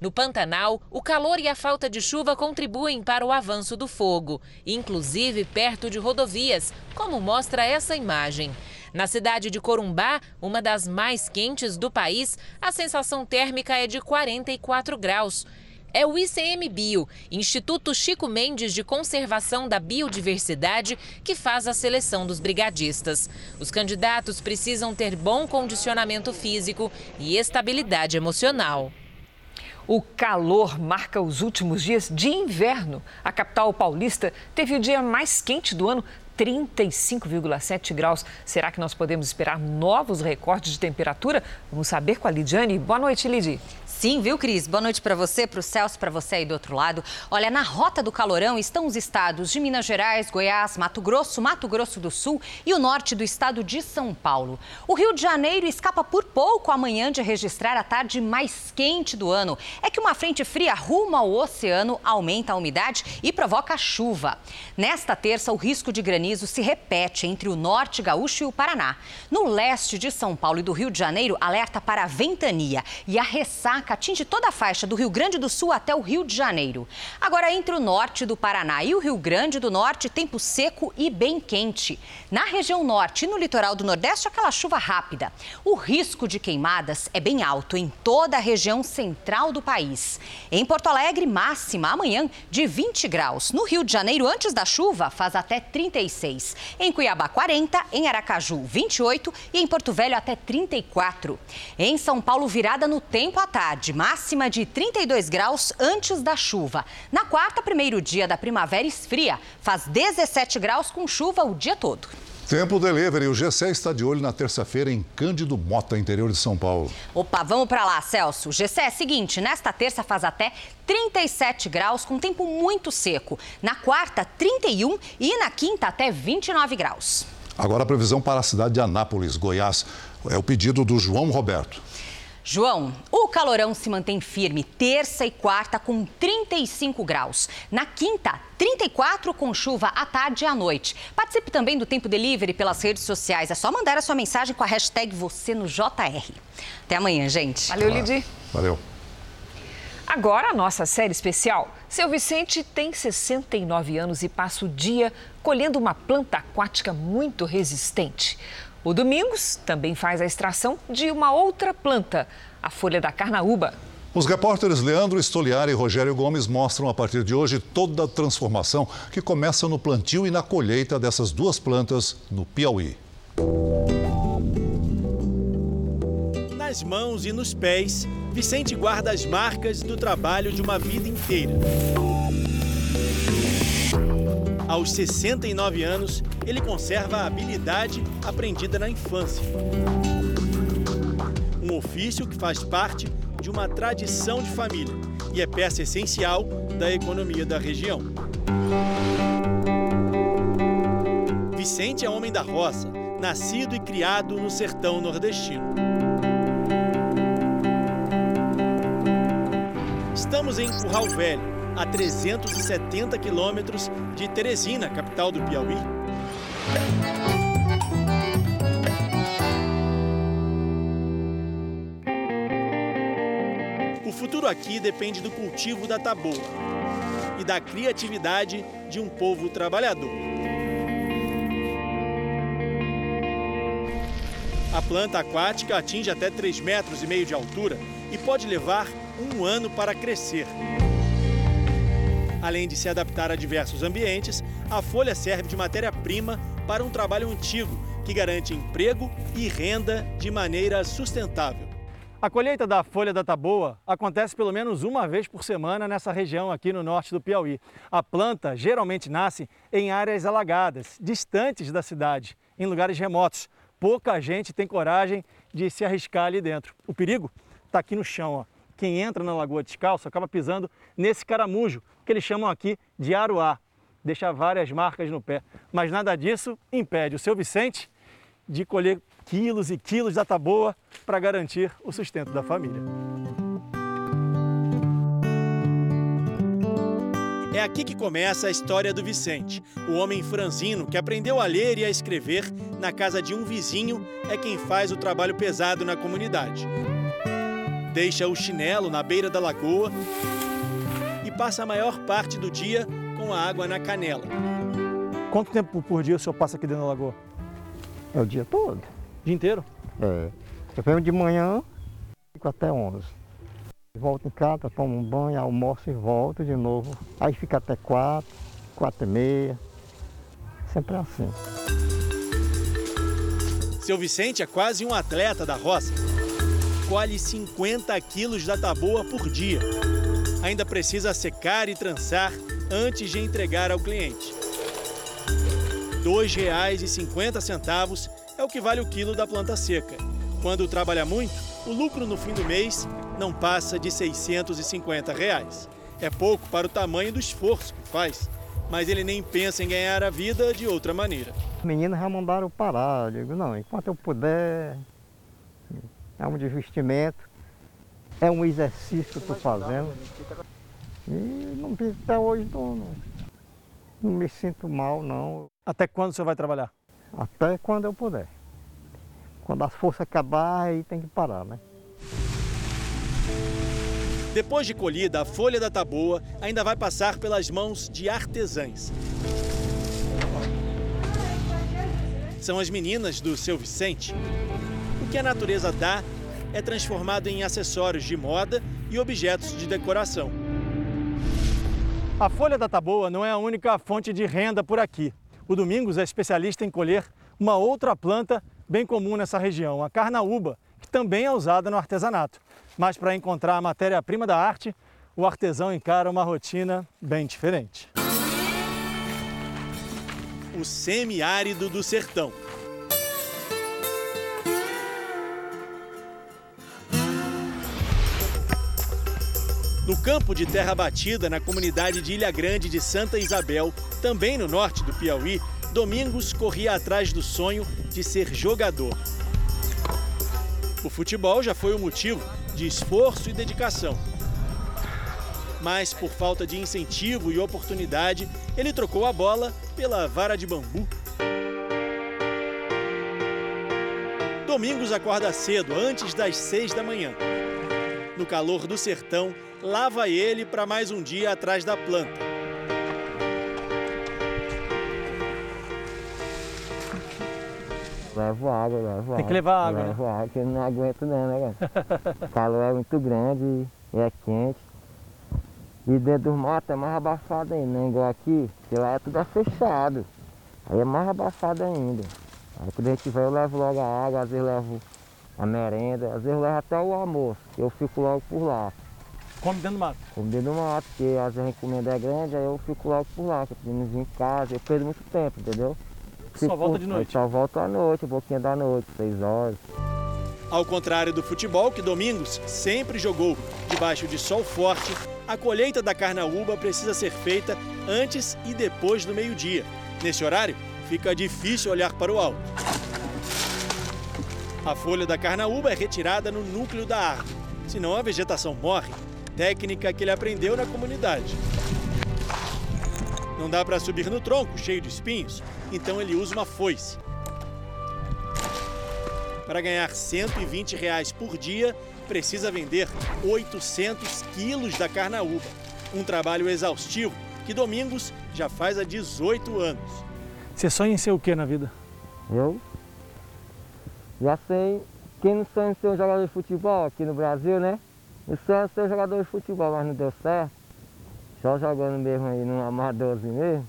No Pantanal, o calor e a falta de chuva contribuem para o avanço do fogo, inclusive perto de rodovias, como mostra essa imagem. Na cidade de Corumbá, uma das mais quentes do país, a sensação térmica é de 44 graus. É o ICMBio, Instituto Chico Mendes de Conservação da Biodiversidade, que faz a seleção dos brigadistas. Os candidatos precisam ter bom condicionamento físico e estabilidade emocional. O calor marca os últimos dias de inverno. A capital paulista teve o dia mais quente do ano, 35,7 graus. Será que nós podemos esperar novos recordes de temperatura? Vamos saber com a Lidiane. Boa noite, Lidy. Sim, viu, Cris? Boa noite para você, para o Celso, para você aí do outro lado. Olha, na rota do calorão estão os estados de Minas Gerais, Goiás, Mato Grosso, Mato Grosso do Sul e o norte do estado de São Paulo. O Rio de Janeiro escapa por pouco amanhã de registrar a tarde mais quente do ano. É que uma frente fria rumo ao oceano aumenta a umidade e provoca chuva. Nesta terça, o risco de granizo se repete entre o norte gaúcho e o Paraná. No leste de São Paulo e do Rio de Janeiro, alerta para a ventania e a ressaca atinge toda a faixa do Rio Grande do Sul até o Rio de Janeiro. Agora, entre o norte do Paraná e o Rio Grande do Norte, tempo seco e bem quente. Na região norte e no litoral do Nordeste, aquela chuva rápida. O risco de queimadas é bem alto em toda a região central do país. Em Porto Alegre, máxima amanhã de 20 graus. No Rio de Janeiro, antes da chuva, faz até 36. Em Cuiabá, 40. Em Aracaju, 28. E em Porto Velho, até 34. Em São Paulo, virada no tempo à tarde máxima de 32 graus antes da chuva. Na quarta, primeiro dia da primavera esfria, faz 17 graus com chuva o dia todo. Tempo Delivery, o G6 está de olho na terça-feira em Cândido Mota, interior de São Paulo. Opa, vamos para lá, Celso. O G6 é o seguinte, nesta terça faz até 37 graus com tempo muito seco. Na quarta, 31 e na quinta até 29 graus. Agora a previsão para a cidade de Anápolis, Goiás. É o pedido do João Roberto. João, o calorão se mantém firme terça e quarta com 35 graus. Na quinta, 34 com chuva à tarde e à noite. Participe também do Tempo Delivery pelas redes sociais. É só mandar a sua mensagem com a hashtag você no JR. Até amanhã, gente. Valeu, Lidi. Valeu. Agora a nossa série especial. Seu Vicente tem 69 anos e passa o dia colhendo uma planta aquática muito resistente. O Domingos também faz a extração de uma outra planta, a folha da carnaúba. Os repórteres Leandro Stoliar e Rogério Gomes mostram a partir de hoje toda a transformação que começa no plantio e na colheita dessas duas plantas no Piauí. Nas mãos e nos pés, Vicente guarda as marcas do trabalho de uma vida inteira. Aos 69 anos, ele conserva a habilidade aprendida na infância. Um ofício que faz parte de uma tradição de família e é peça essencial da economia da região. Vicente é homem da roça, nascido e criado no sertão nordestino. Estamos em Curral Velho, a 370 quilômetros de Teresina, capital do Piauí. O futuro aqui depende do cultivo da taboa e da criatividade de um povo trabalhador. A planta aquática atinge até 3 metros e meio de altura e pode levar um ano para crescer. Além de se adaptar a diversos ambientes, a folha serve de matéria-prima para um trabalho antigo que garante emprego e renda de maneira sustentável. A colheita da folha da taboa acontece pelo menos uma vez por semana nessa região aqui no norte do Piauí. A planta geralmente nasce em áreas alagadas, distantes da cidade, em lugares remotos. Pouca gente tem coragem de se arriscar ali dentro. O perigo está aqui no chão. Ó quem entra na Lagoa Descalço acaba pisando nesse caramujo, que eles chamam aqui de aruá. Deixa várias marcas no pé. Mas nada disso impede o seu Vicente de colher quilos e quilos da taboa para garantir o sustento da família. É aqui que começa a história do Vicente. O homem franzino que aprendeu a ler e a escrever na casa de um vizinho é quem faz o trabalho pesado na comunidade deixa o chinelo na beira da lagoa passa a maior parte do dia com a água na canela. Quanto tempo por dia o senhor passa aqui dentro da lagoa? É o dia todo. O dia inteiro? É. Eu venho de manhã, fico até 11. Volto em casa, tomo um banho, almoço e volto de novo. Aí fica até 4, 4 e meia. Sempre assim. Seu Vicente é quase um atleta da roça colhe 50 quilos da taboa por dia. Ainda precisa secar e trançar antes de entregar ao cliente. R$ 2,50 é o que vale o quilo da planta seca. Quando trabalha muito, o lucro no fim do mês não passa de 650 reais. É pouco para o tamanho do esforço que faz, mas ele nem pensa em ganhar a vida de outra maneira. Meninos já mandaram parar, eu digo, não, enquanto eu puder, é um divertimento, é um exercício que eu estou fazendo. E não, até hoje não, não me sinto mal, não. Até quando você vai trabalhar? Até quando eu puder. Quando as forças acabar, aí tem que parar, né? Depois de colhida, a folha da taboa ainda vai passar pelas mãos de artesãs. São as meninas do seu Vicente que a natureza dá é transformado em acessórios de moda e objetos de decoração. A folha da taboa não é a única fonte de renda por aqui. O Domingos é especialista em colher uma outra planta bem comum nessa região, a carnaúba, que também é usada no artesanato. Mas para encontrar a matéria-prima da arte, o artesão encara uma rotina bem diferente. O semiárido do sertão. No campo de terra batida, na comunidade de Ilha Grande de Santa Isabel, também no norte do Piauí, Domingos corria atrás do sonho de ser jogador. O futebol já foi o motivo de esforço e dedicação. Mas, por falta de incentivo e oportunidade, ele trocou a bola pela vara de bambu. Domingos acorda cedo, antes das seis da manhã. No calor do sertão, lá vai ele para mais um dia atrás da planta. Levo água, levo água. Tem que levar água. Levo água, porque eu não aguento não, né, cara? o calor é muito grande e é quente. E dentro dos matos é mais abafado ainda, não é igual aqui, que lá é tudo fechado. Aí é mais abafado ainda. Aí quando a gente vai, eu levo logo a água, às vezes levo a merenda, às vezes eu levo até o almoço, eu fico logo por lá. Come dentro do mato? Come dentro do mato, porque às vezes a encomenda é grande, aí eu fico logo por lá, que eu em casa, eu perdo muito tempo, entendeu? Só volta de noite? Só volto à noite, um pouquinho da noite, seis horas. Ao contrário do futebol, que Domingos sempre jogou debaixo de sol forte, a colheita da carnaúba precisa ser feita antes e depois do meio-dia. Nesse horário, fica difícil olhar para o alto. A folha da carnaúba é retirada no núcleo da árvore, senão a vegetação morre. Técnica que ele aprendeu na comunidade. Não dá para subir no tronco, cheio de espinhos, então ele usa uma foice. Para ganhar 120 reais por dia, precisa vender 800 quilos da carnaúba. Um trabalho exaustivo que Domingos já faz há 18 anos. Você sonha em ser o que na vida? Eu? Já sei. Quem não sonha em ser um jogador de futebol aqui no Brasil, né? Eu sonho ser um jogador de futebol, mas não deu certo. Só jogando mesmo aí num amadorzinho mesmo.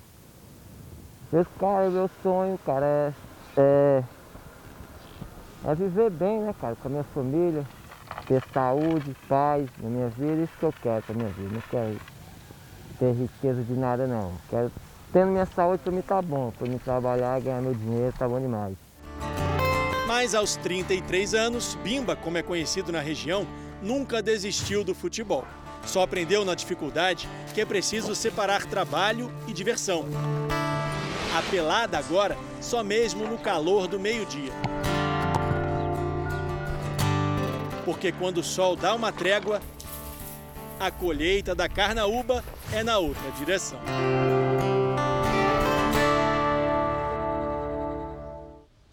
Esse cara, meu sonho, cara, é, é, é viver bem, né, cara, com a minha família, ter saúde, paz na minha vida, isso que eu quero pra minha vida. Não quero ter riqueza de nada não. Quero tendo minha saúde para mim tá bom, para mim trabalhar, ganhar meu dinheiro, tá bom demais. Mas aos 33 anos, Bimba, como é conhecido na região, nunca desistiu do futebol. Só aprendeu na dificuldade que é preciso separar trabalho e diversão. A pelada agora só mesmo no calor do meio-dia. Porque quando o sol dá uma trégua, a colheita da carnaúba é na outra direção.